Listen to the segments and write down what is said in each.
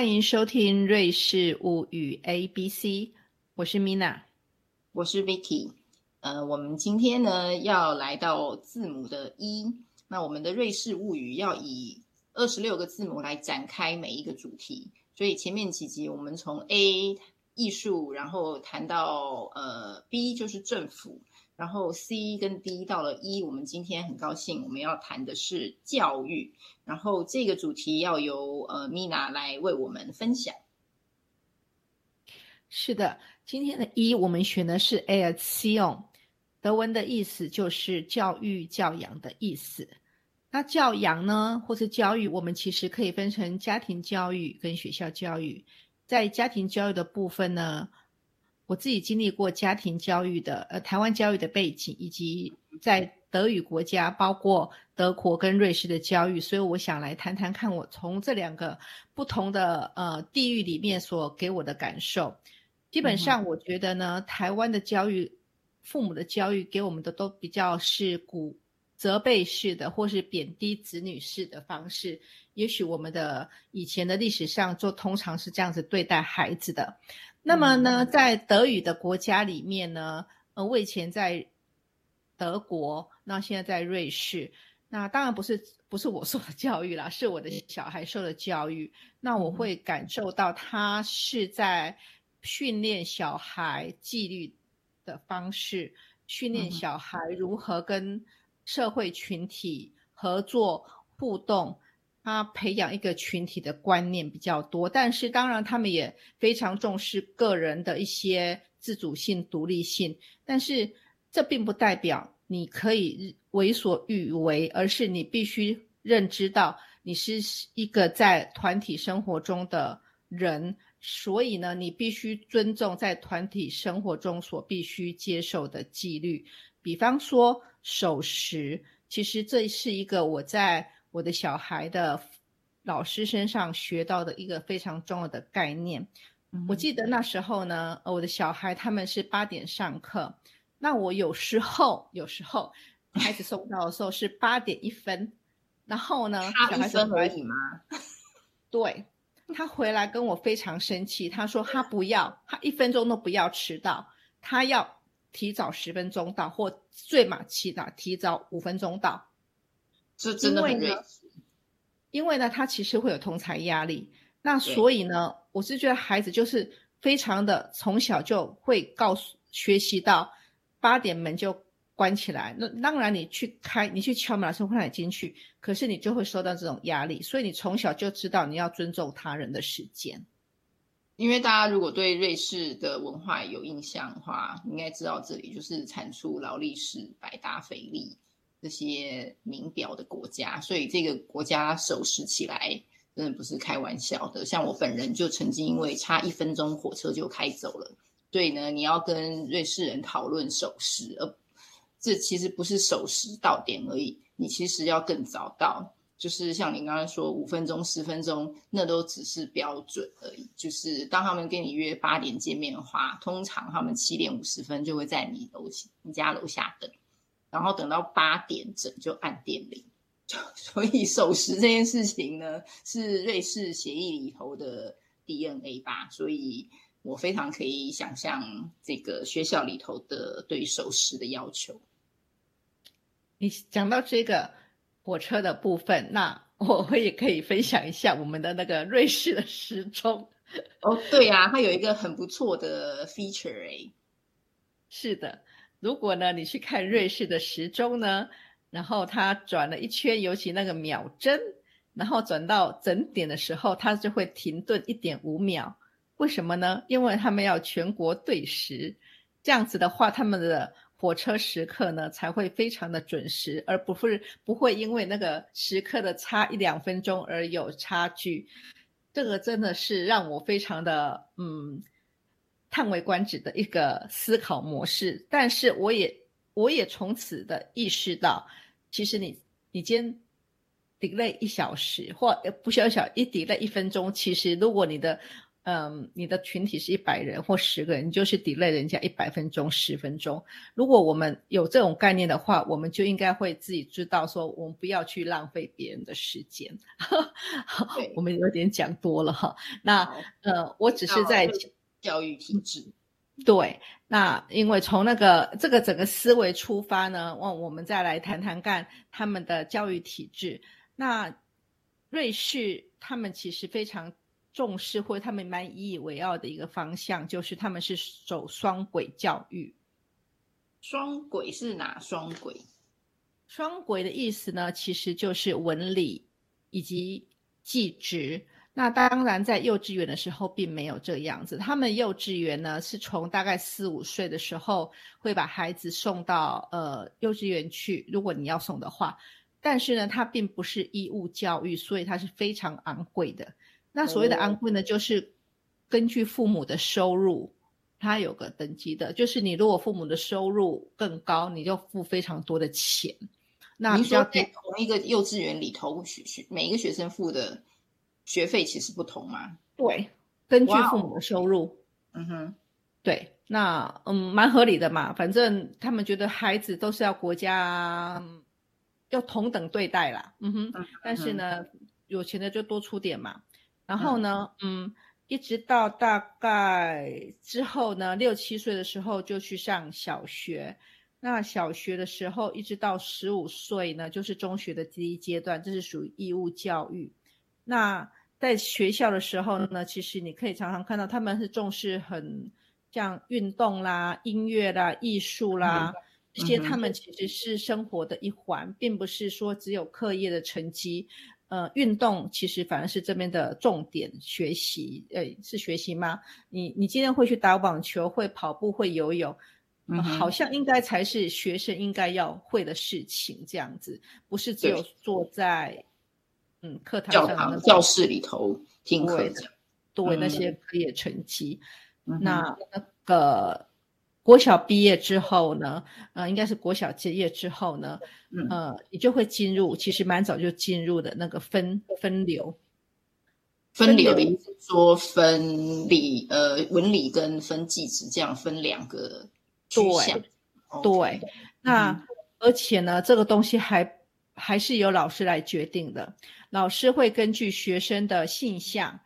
欢迎收听《瑞士物语 A B C》，我是 Mina，我是 Vicky。呃，我们今天呢要来到字母的一，那我们的瑞士物语要以二十六个字母来展开每一个主题，所以前面几集我们从 A 艺术，然后谈到呃 B 就是政府。然后 C 跟 D 到了一，我们今天很高兴，我们要谈的是教育。然后这个主题要由呃 Mina 来为我们分享。是的，今天的一我们选的是 Erziehung，德文的意思就是教育、教养的意思。那教养呢，或是教育，我们其实可以分成家庭教育跟学校教育。在家庭教育的部分呢。我自己经历过家庭教育的，呃，台湾教育的背景，以及在德语国家，包括德国跟瑞士的教育，所以我想来谈谈看，我从这两个不同的呃地域里面所给我的感受。基本上，我觉得呢，台湾的教育，父母的教育给我们的都比较是鼓责备式的，或是贬低子女式的方式。也许我们的以前的历史上，就通常是这样子对待孩子的。那么呢，在德语的国家里面呢，呃，我以前在德国，那现在在瑞士，那当然不是不是我受的教育啦，是我的小孩受的教育。那我会感受到他是在训练小孩纪律的方式，训练小孩如何跟社会群体合作互动。他培养一个群体的观念比较多，但是当然他们也非常重视个人的一些自主性、独立性。但是这并不代表你可以为所欲为，而是你必须认知到你是一个在团体生活中的人，所以呢，你必须尊重在团体生活中所必须接受的纪律。比方说守时，其实这是一个我在。我的小孩的老师身上学到的一个非常重要的概念。我记得那时候呢，我的小孩他们是八点上课，那我有时候有时候孩子送到的时候是八点一分，然后呢，小孩分而已吗？对，他回来跟我非常生气，他说他不要，他一分钟都不要迟到，他要提早十分钟到，或最晚起到提早五分钟到。是真的很睿因为呢，他其实会有同才压力，那所以呢，我是觉得孩子就是非常的从小就会告诉学习到八点门就关起来。那当然你去开，你去敲门的时候会让你进去，可是你就会受到这种压力，所以你从小就知道你要尊重他人的时间。因为大家如果对瑞士的文化有印象的话，应该知道这里就是产出劳力士、百达翡丽。这些名表的国家，所以这个国家守时起来真的不是开玩笑的。像我本人就曾经因为差一分钟火车就开走了，所以呢，你要跟瑞士人讨论守时，而这其实不是守时到点而已，你其实要更早到。就是像你刚刚说五分钟、十分钟，那都只是标准而已。就是当他们跟你约八点见面的话，通常他们七点五十分就会在你楼你家楼下等。然后等到八点整就按电铃，所以守时这件事情呢，是瑞士协议里头的 DNA 吧。所以我非常可以想象这个学校里头的对守时的要求。你讲到这个火车的部分，那我也可以分享一下我们的那个瑞士的时钟。哦，对呀，它有一个很不错的 feature 哎。是的。如果呢，你去看瑞士的时钟呢，然后它转了一圈，尤其那个秒针，然后转到整点的时候，它就会停顿一点五秒。为什么呢？因为他们要全国对时，这样子的话，他们的火车时刻呢才会非常的准时，而不是不会因为那个时刻的差一两分钟而有差距。这个真的是让我非常的嗯。叹为观止的一个思考模式，但是我也我也从此的意识到，其实你你今天 delay 一小时或不小小一 delay 一分钟，其实如果你的嗯，你的群体是一百人或十个人，你就是 delay 人家一百分钟、十分钟。如果我们有这种概念的话，我们就应该会自己知道说，我们不要去浪费别人的时间。我们有点讲多了哈。那呃，我只是在教育体制。对，那因为从那个这个整个思维出发呢，我我们再来谈谈看他们的教育体制。那瑞士他们其实非常。重视或者他们蛮引以为傲的一个方向，就是他们是走双轨教育。双轨是哪双轨？双轨的意思呢，其实就是文理以及技职。那当然，在幼稚园的时候并没有这样子。他们幼稚园呢，是从大概四五岁的时候会把孩子送到呃幼稚园去，如果你要送的话。但是呢，它并不是义务教育，所以它是非常昂贵的。那所谓的安贵呢，就是根据父母的收入，它有个等级的，就是你如果父母的收入更高，你就付非常多的钱。那你说在同一个幼稚园里头，学学每一个学生付的学费其实不同吗？对，根据父母的收入。嗯哼，对，那嗯，蛮合理的嘛。反正他们觉得孩子都是要国家要同等对待啦。嗯哼，但是呢，有钱的就多出点嘛。然后呢，嗯，一直到大概之后呢，六七岁的时候就去上小学。那小学的时候，一直到十五岁呢，就是中学的第一阶段，这是属于义务教育。那在学校的时候呢，其实你可以常常看到他们是重视很像运动啦、音乐啦、艺术啦这些，他们其实是生活的一环，并不是说只有课业的成绩。呃，运动其实反而是这边的重点学习，呃，是学习吗？你你今天会去打网球，会跑步，会游泳，好像应该才是学生应该要会的事情，这样子，不是只有坐在嗯课堂上教室里头听课的，对那些课业成绩，那那个。国小毕业之后呢，呃，应该是国小结业之后呢，呃，你就会进入，其实蛮早就进入的那个分分流。分流的意思说分理，呃，文理跟分技职这样分两个对对，那而且呢，这个东西还还是由老师来决定的，老师会根据学生的性向，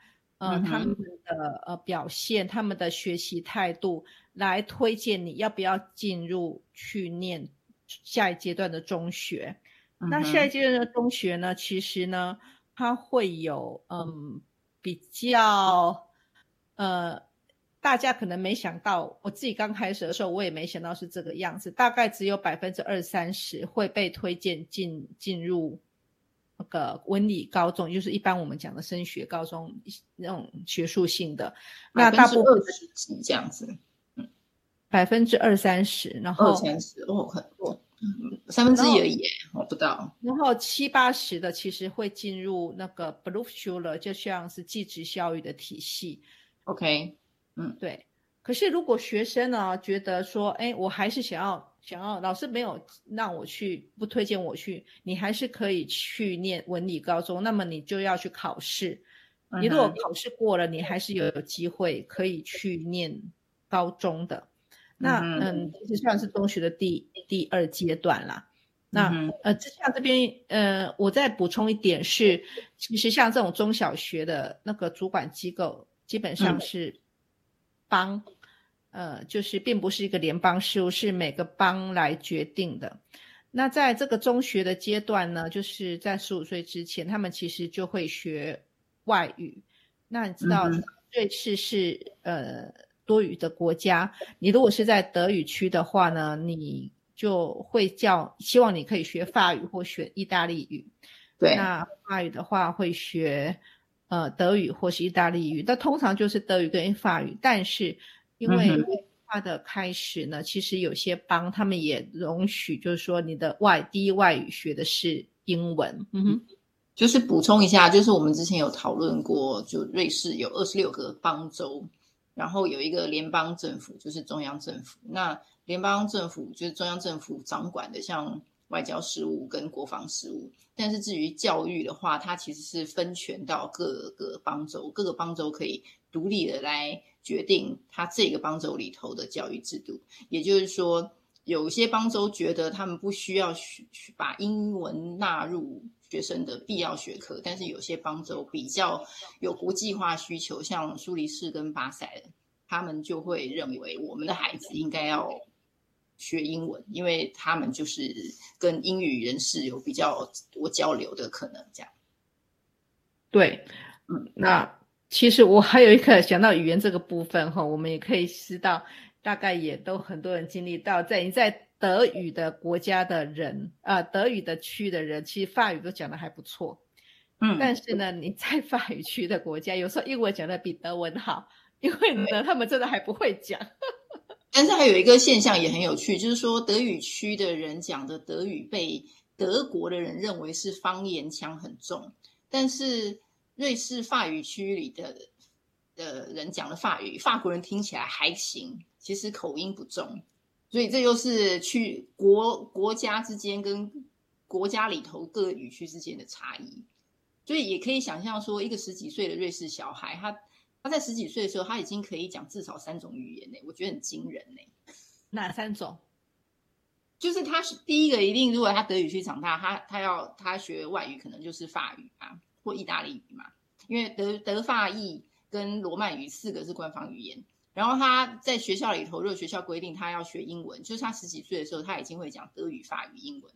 呃，他们的呃表现，他们的学习态度。来推荐你要不要进入去念下一阶段的中学。那下一阶段的中学呢？其实呢，它会有嗯比较呃，大家可能没想到，我自己刚开始的时候，我也没想到是这个样子。大概只有百分之二三十会被推荐进进入那个文理高中，就是一般我们讲的升学高中那种学术性的。那大部分二十几这样子。百分之二三十，然后二三十哦，很多，三分之一而已，我不到。然后七八十的其实会进入那个 Berufsschule，就像是技职教育的体系。OK，嗯，对。可是如果学生呢觉得说，哎，我还是想要想要，老师没有让我去，不推荐我去，你还是可以去念文理高中。那么你就要去考试，你如果考试过了，你还是有机会可以去念高中的。那嗯，其实算是中学的第第二阶段啦。那呃，像这边呃，我再补充一点是，其实像这种中小学的那个主管机构，基本上是帮，呃，就是并不是一个联邦事务，是每个邦来决定的。那在这个中学的阶段呢，就是在十五岁之前，他们其实就会学外语。那你知道瑞士是呃。多语的国家，你如果是在德语区的话呢，你就会叫希望你可以学法语或学意大利语。对，那法语的话会学呃德语或是意大利语，那通常就是德语跟法语。但是因为它的开始呢，其实有些邦他们也容许，就是说你的外第一外语学的是英文。嗯哼，就是补充一下，就是我们之前有讨论过，就瑞士有二十六个邦州。然后有一个联邦政府，就是中央政府。那联邦政府就是中央政府掌管的，像外交事务跟国防事务。但是至于教育的话，它其实是分权到各个邦州，各个邦州可以独立的来决定它这个邦州里头的教育制度。也就是说，有些邦州觉得他们不需要把英文纳入学生的必要学科，但是有些邦州比较有国际化需求，像苏黎世跟巴塞，他们就会认为我们的孩子应该要。学英文，因为他们就是跟英语人士有比较多交流的可能，这样。对，嗯，那其实我还有一个想到语言这个部分哈，我们也可以知道，大概也都很多人经历到，在你在德语的国家的人啊，德语的区的人，其实法语都讲的还不错，嗯，但是呢，你在法语区的国家，有时候英文讲的比德文好，因为呢，他们真的还不会讲。但是还有一个现象也很有趣，就是说德语区的人讲的德语被德国的人认为是方言腔很重，但是瑞士法语区里的的人讲的法语，法国人听起来还行，其实口音不重，所以这就是去国国家之间跟国家里头各语区之间的差异，所以也可以想象说，一个十几岁的瑞士小孩，他。他在十几岁的时候，他已经可以讲至少三种语言呢，我觉得很惊人呢。哪三种？就是他是第一个，一定如果他德语区长大，他他要他学外语，可能就是法语啊或意大利语嘛，因为德德法意跟罗曼语四个是官方语言。然后他在学校里头，如果学校规定他要学英文，就是他十几岁的时候，他已经会讲德语、法语、英文。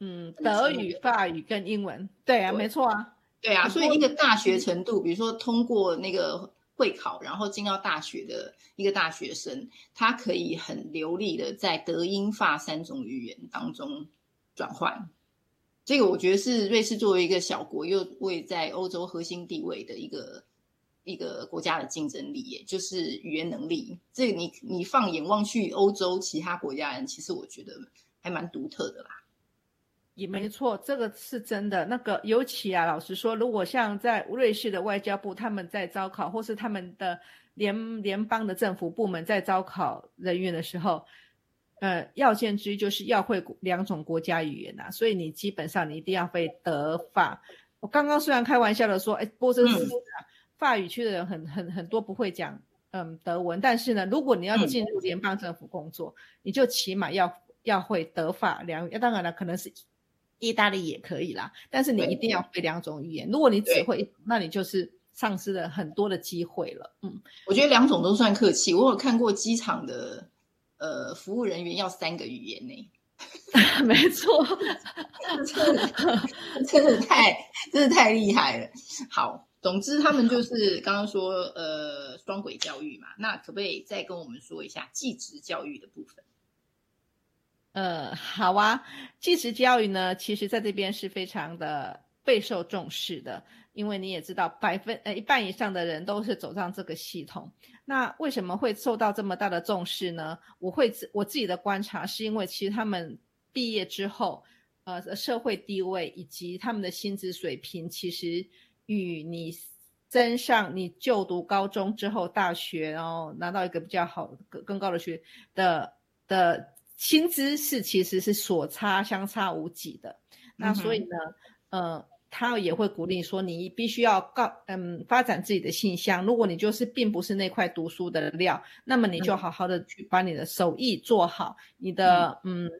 嗯，德语、法语跟英文，对啊，没错啊。对啊，所以一个大学程度，比如说通过那个会考，然后进到大学的一个大学生，他可以很流利的在德英法三种语言当中转换。这个我觉得是瑞士作为一个小国，又位在欧洲核心地位的一个一个国家的竞争力，也就是语言能力。这个你你放眼望去，欧洲其他国家人，其实我觉得还蛮独特的啦。也没错，这个是真的。那个尤其啊，老实说，如果像在瑞士的外交部，他们在招考，或是他们的联联邦的政府部门在招考人员的时候，呃，要件之一就是要会两种国家语言呐。所以你基本上你一定要会德法。我刚刚虽然开玩笑的说，哎，波这是法语区的人很很很多不会讲嗯德文，但是呢，如果你要进入联邦政府工作，你就起码要要会德法两语。当然了，可能是。意大利也可以啦，但是你一定要会两种语言。如果你只会，那你就是丧失了很多的机会了。嗯，我觉得两种都算客气。我有看过机场的呃服务人员要三个语言呢。没错，真的真的太真的太厉害了。好，总之他们就是刚刚说呃双轨教育嘛，那可不可以再跟我们说一下继职教育的部分？呃，好啊，继职教育呢，其实在这边是非常的备受重视的，因为你也知道，百分呃一半以上的人都是走上这个系统。那为什么会受到这么大的重视呢？我会自我自己的观察，是因为其实他们毕业之后，呃，社会地位以及他们的薪资水平，其实与你升上你就读高中之后，大学然后拿到一个比较好更更高的学的的。薪资是其实是所差相差无几的，那所以呢，呃，他也会鼓励说，你必须要告，嗯，发展自己的信箱。如果你就是并不是那块读书的料，那么你就好好的去把你的手艺做好，你的嗯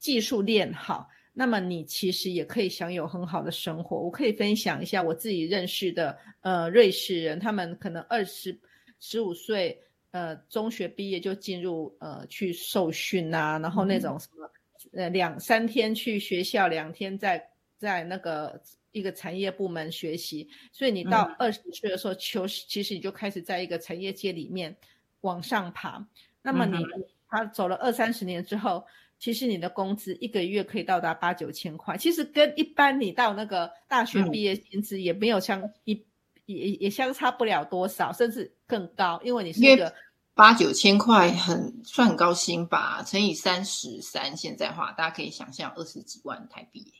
技术练好，那么你其实也可以享有很好的生活。我可以分享一下我自己认识的呃瑞士人，他们可能二十十五岁。呃，中学毕业就进入呃去受训呐，然后那种什么呃两三天去学校，两天在在那个一个产业部门学习，所以你到二十岁的时候，求其实你就开始在一个产业界里面往上爬。那么你他走了二三十年之后，其实你的工资一个月可以到达八九千块，其实跟一般你到那个大学毕业薪资也没有相一。也也相差不了多少，甚至更高，因为你是一个八九千块，很算很高薪吧？乘以三十三，现在话大家可以想象二十几万台币。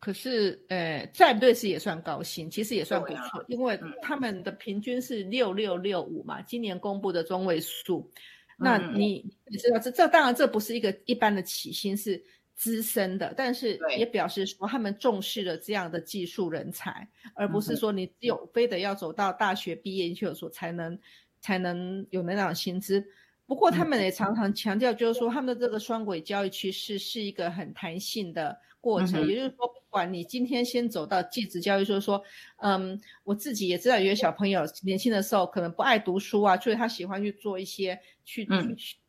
可是，呃，在瑞士也算高薪，其实也算不错，因为他们的平均是六六六五嘛，今年公布的中位数。那你你知道这这当然这不是一个一般的起薪，是资深的，但是也表示说他们重视了这样的技术人才，而不是说你只有非得要走到大学毕业研究所才能才能有那样的薪资。不过他们也常常强调，就是说他们的这个双轨教育趋势是一个很弹性的过程，嗯也就是说，不管你今天先走到继职教育，就是说，嗯，我自己也知道有些小朋友年轻的时候可能不爱读书啊，所以他喜欢去做一些去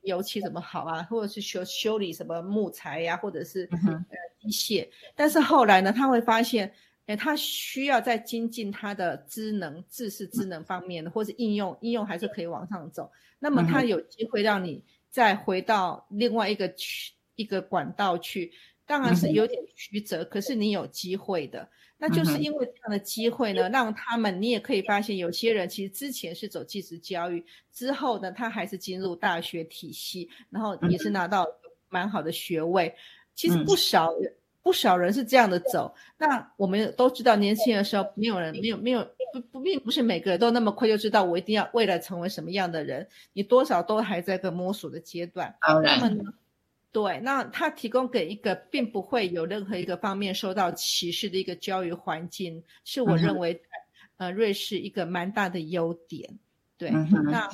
油漆怎么好啊，或者是修修理什么木材呀、或者是嗯呃机械。但是后来呢，他会发现，哎，他需要再精进他的知能、知识、智能方面的，或者应用应用还是可以往上走。那么他有机会让你再回到另外一个区一个管道去，当然是有点曲折，可是你有机会的。那就是因为这样的机会呢，让他们你也可以发现，有些人其实之前是走技职教育，之后呢，他还是进入大学体系，然后也是拿到蛮好的学位。其实嗯不少人、不少人是这样的走。那我们都知道，年轻的时候没有人没有没有不不并不是每个人都那么快就知道我一定要未来成为什么样的人，你多少都还在个摸索的阶段。当然，那么呢，对，那他提供给一个并不会有任何一个方面受到歧视的一个教育环境，是我认为在呃瑞士一个蛮大的优点。对，嗯那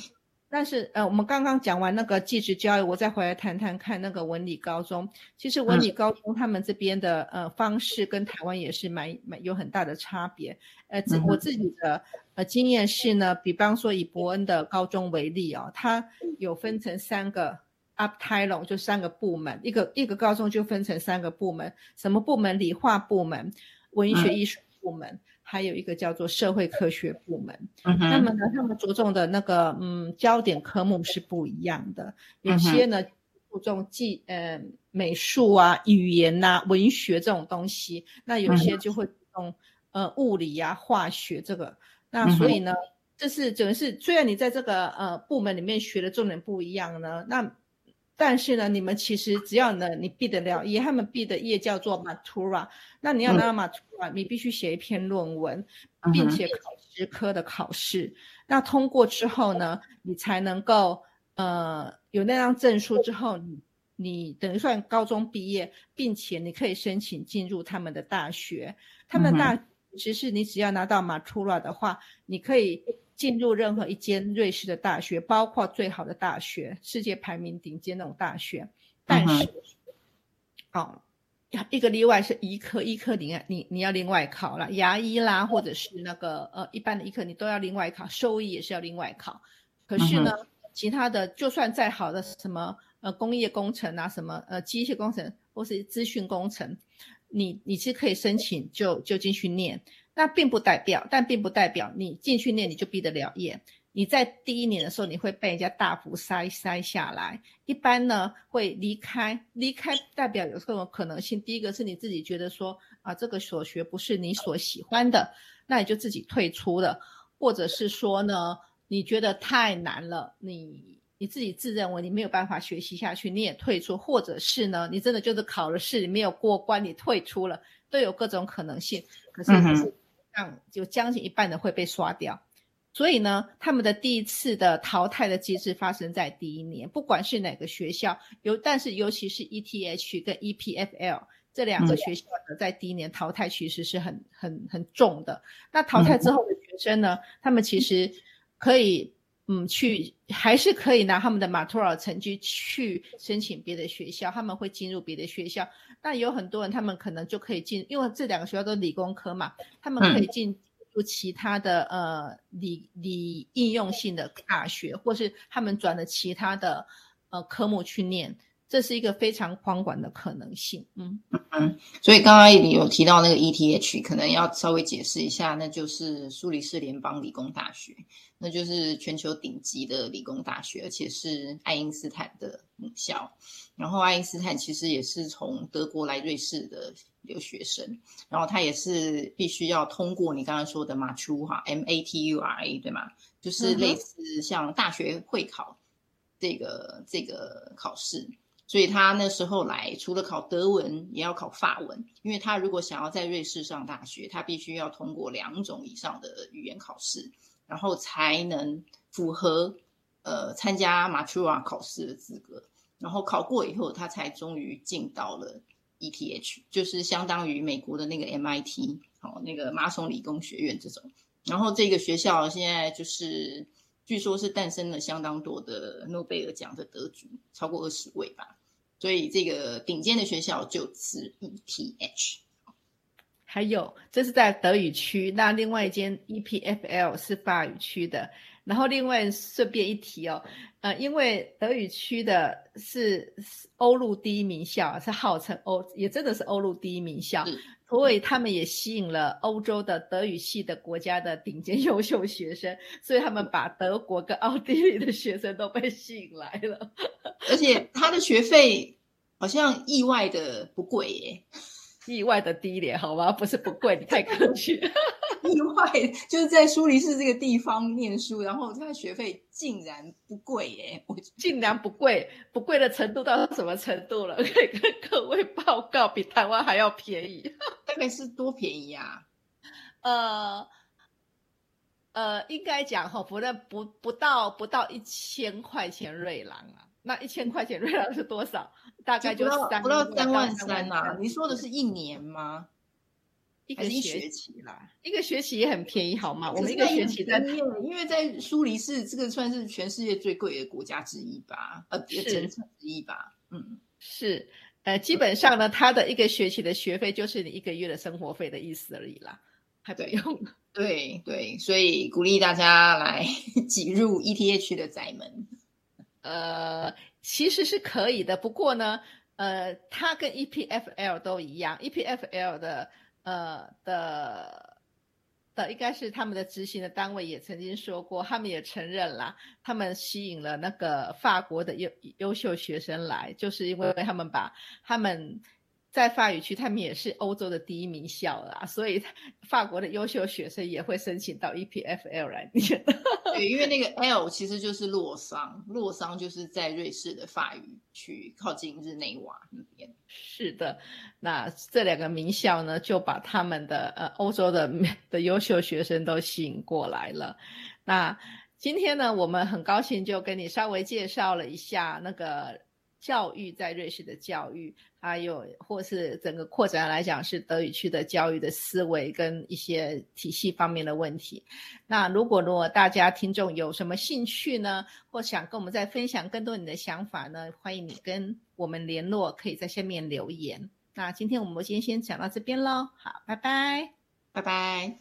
但是呃，我们刚刚讲完那个技职教育，我再回来谈谈看那个文理高中。其实文理高中他们这边的呃方式跟台湾也是蛮蛮有很大的差别。呃，我自己的呃经验是呢，比方说以伯恩的高中为例哦，它有分成三个 uptilon，就三个部门，一个一个高中就分成三个部门，什么部门？理化部门、文学艺术部门，还有一个叫做社会科学部门。嗯，那么呢，他们着重的那个嗯焦点科目是不一样的，有些呢注重技呃美术啊、语言呐、文学这种东西，那有嗯些就会注重呃物理啊、化学这个。那所以呢，这是整个是虽然你在这个呃部门里面学的重点不一样呢，那但是呢，你们其实只要呢你毕得了业，他们毕的业叫做 Matura，那你要拿到 Matura，、你必须写一篇论文，并且考十科的考试。那通过之后呢，你才能够呃有那张证书之后，你你等于算高中毕业，并且你可以申请进入他们的大学。他们的大其实是你只要拿到 Matura 的话，你可以进入任何一间瑞士的大学，包括最好的大学，世界排名顶尖那种大学。但是，哦，一个例外是医科，医科你你你要另外考了，牙医啦，或者是那个呃一般的医科你都要另外考，兽医也是要另外考。可是呢，其他的就算再好的什么呃工业工程啊，什么呃机械工程或是资讯工程，你你是可以申请就就进去念，那并不代表，但并不代表你进去念你就毕得了业。你在第一年的时候，你会被人家大幅筛筛下来。一般呢会离开，离开代表有各种可能性。第一个是你自己觉得说啊，这个所学不是你所喜欢的，那你就自己退出了，或者是说呢，你觉得太难了，你你自己自认为你没有办法学习下去，你也退出，或者是呢，你真的就是考了试你没有过关，你退出了，都有各种可能性。可是嗯哼是让有将近一半的会被刷掉。所以呢，他们的第一次的淘汰的机制发生在第一年，不管是哪个学校，尤但是尤其是 ETH 跟 EPFL 这两个嗯学校呢，在第一年淘汰其实是很很很重的。那淘汰之后的学生呢，他们其实可以嗯去，还是可以拿他们的马托尔成绩去申请别的学校，他们会进入别的学校。那有很多人，他们可能就可以进，因为这两个学校都是理工科嘛，他们可以进入其他的呃理理应用性的大学，或是他们转了其他的呃科目去念，这是一个非常宽广的可能性。嗯嗯，所以刚刚有提到那个 ETH，可能要稍微解释一下，那就是苏黎世联邦理工大学，那就是全球顶级的理工大学，而且是爱因斯坦的母校。然后爱因斯坦其实也是从德国来瑞士的留学生，然后他也是必须要通过你刚刚说的 MATU 哈，M A T U R A 对吗？就是类似像大学会考这个这个考试。所以他那时候来，除了考德文，也要考法文，因为他如果想要在瑞士上大学，他必须要通过两种以上的语言考试，然后才能符合呃参加 Matura 考试的资格。然后考过以后，他才终于进到了 ETH，就是相当于美国的那个 MIT，哦，那个麻省理工学院这种。然后这个学校现在就是据说是诞生了相当多的诺贝尔奖的得主，超过二十位吧。所以这个顶尖的学校就是 ETH。还有，这是在德语区，那另外一间 EPFL 是法语区的。然后另外顺便一提哦，呃，因为德语区的是欧陆第一名校，是号称欧，也真的是欧陆第一名校，所以他们也吸引了欧洲的德语系的国家的顶尖优秀学生，所以他们把德国跟奥地利的学生都被吸引来了，而且他的学费好像意外的不贵耶。意外的低廉，好吗？不是不贵，你太客气。意外就是在苏黎世这个地方念书，然后他的学费竟然不贵耶！我竟然不贵，不贵的程度到什么程度了？可以跟各位报告，比台湾还要便宜。大概是多便宜啊？呃呃，应该讲哈，不但不不到不到一千块钱瑞郎啊。那一千块钱瑞郎是多少？大概就三不到三万三呐。你说的是一年吗？一个学期啦，一个学期也很便宜，好吗？我们一个学期在，因为在苏黎世这个算是全世界最贵的国家之一吧，呃，城市之一吧。嗯，是，呃，基本上呢，他的一个学期的学费就是你一个月的生活费的意思而已啦，还不用。对对，所以鼓励大家来 挤入 ETH 的宅门。呃，其实是可以的，不过呢，呃，它跟 EPFL 都一样，EPFL 的呃的的应该是他们的执行的单位也曾经说过，他们也承认了，他们吸引了那个法国的优优秀学生来，就是因为他们把他们。在法语区，他们也是欧洲的第一名校啦，所以 法国的优秀学生也会申请到 EPFL 来念。对，因为那个 L 其实就是洛桑，洛桑就是在瑞士的法语区，靠近日内瓦那边。是的，那这两个名校呢，就把他们的呃欧洲的的优秀学生都吸引过来了。那今天呢，我们很高兴就跟你稍微介绍了一下那个。教育在瑞士的教育，还有或是整个扩展来讲，是德语区的教育的思维跟一些体系方面的问题。那如果如果大家听众有什么兴趣呢，或想跟我们再分享更多你的想法呢，欢迎你跟我们联络，可以在下面留言。那今天我们今天先讲到这边喽，好，拜拜，拜拜。